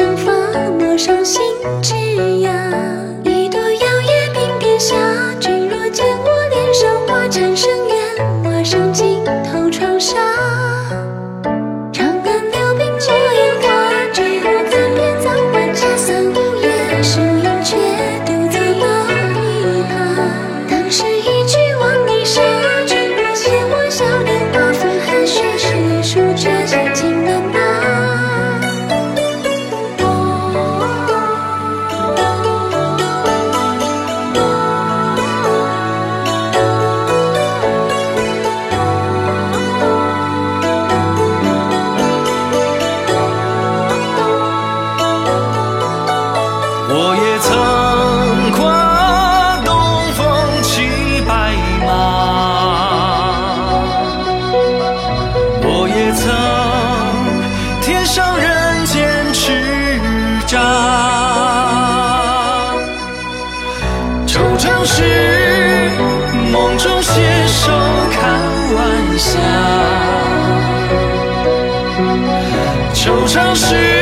蒸发，抹上。我也曾跨东风骑白马，我也曾天上人间叱咤。惆怅时，梦中携手看晚霞。惆怅时。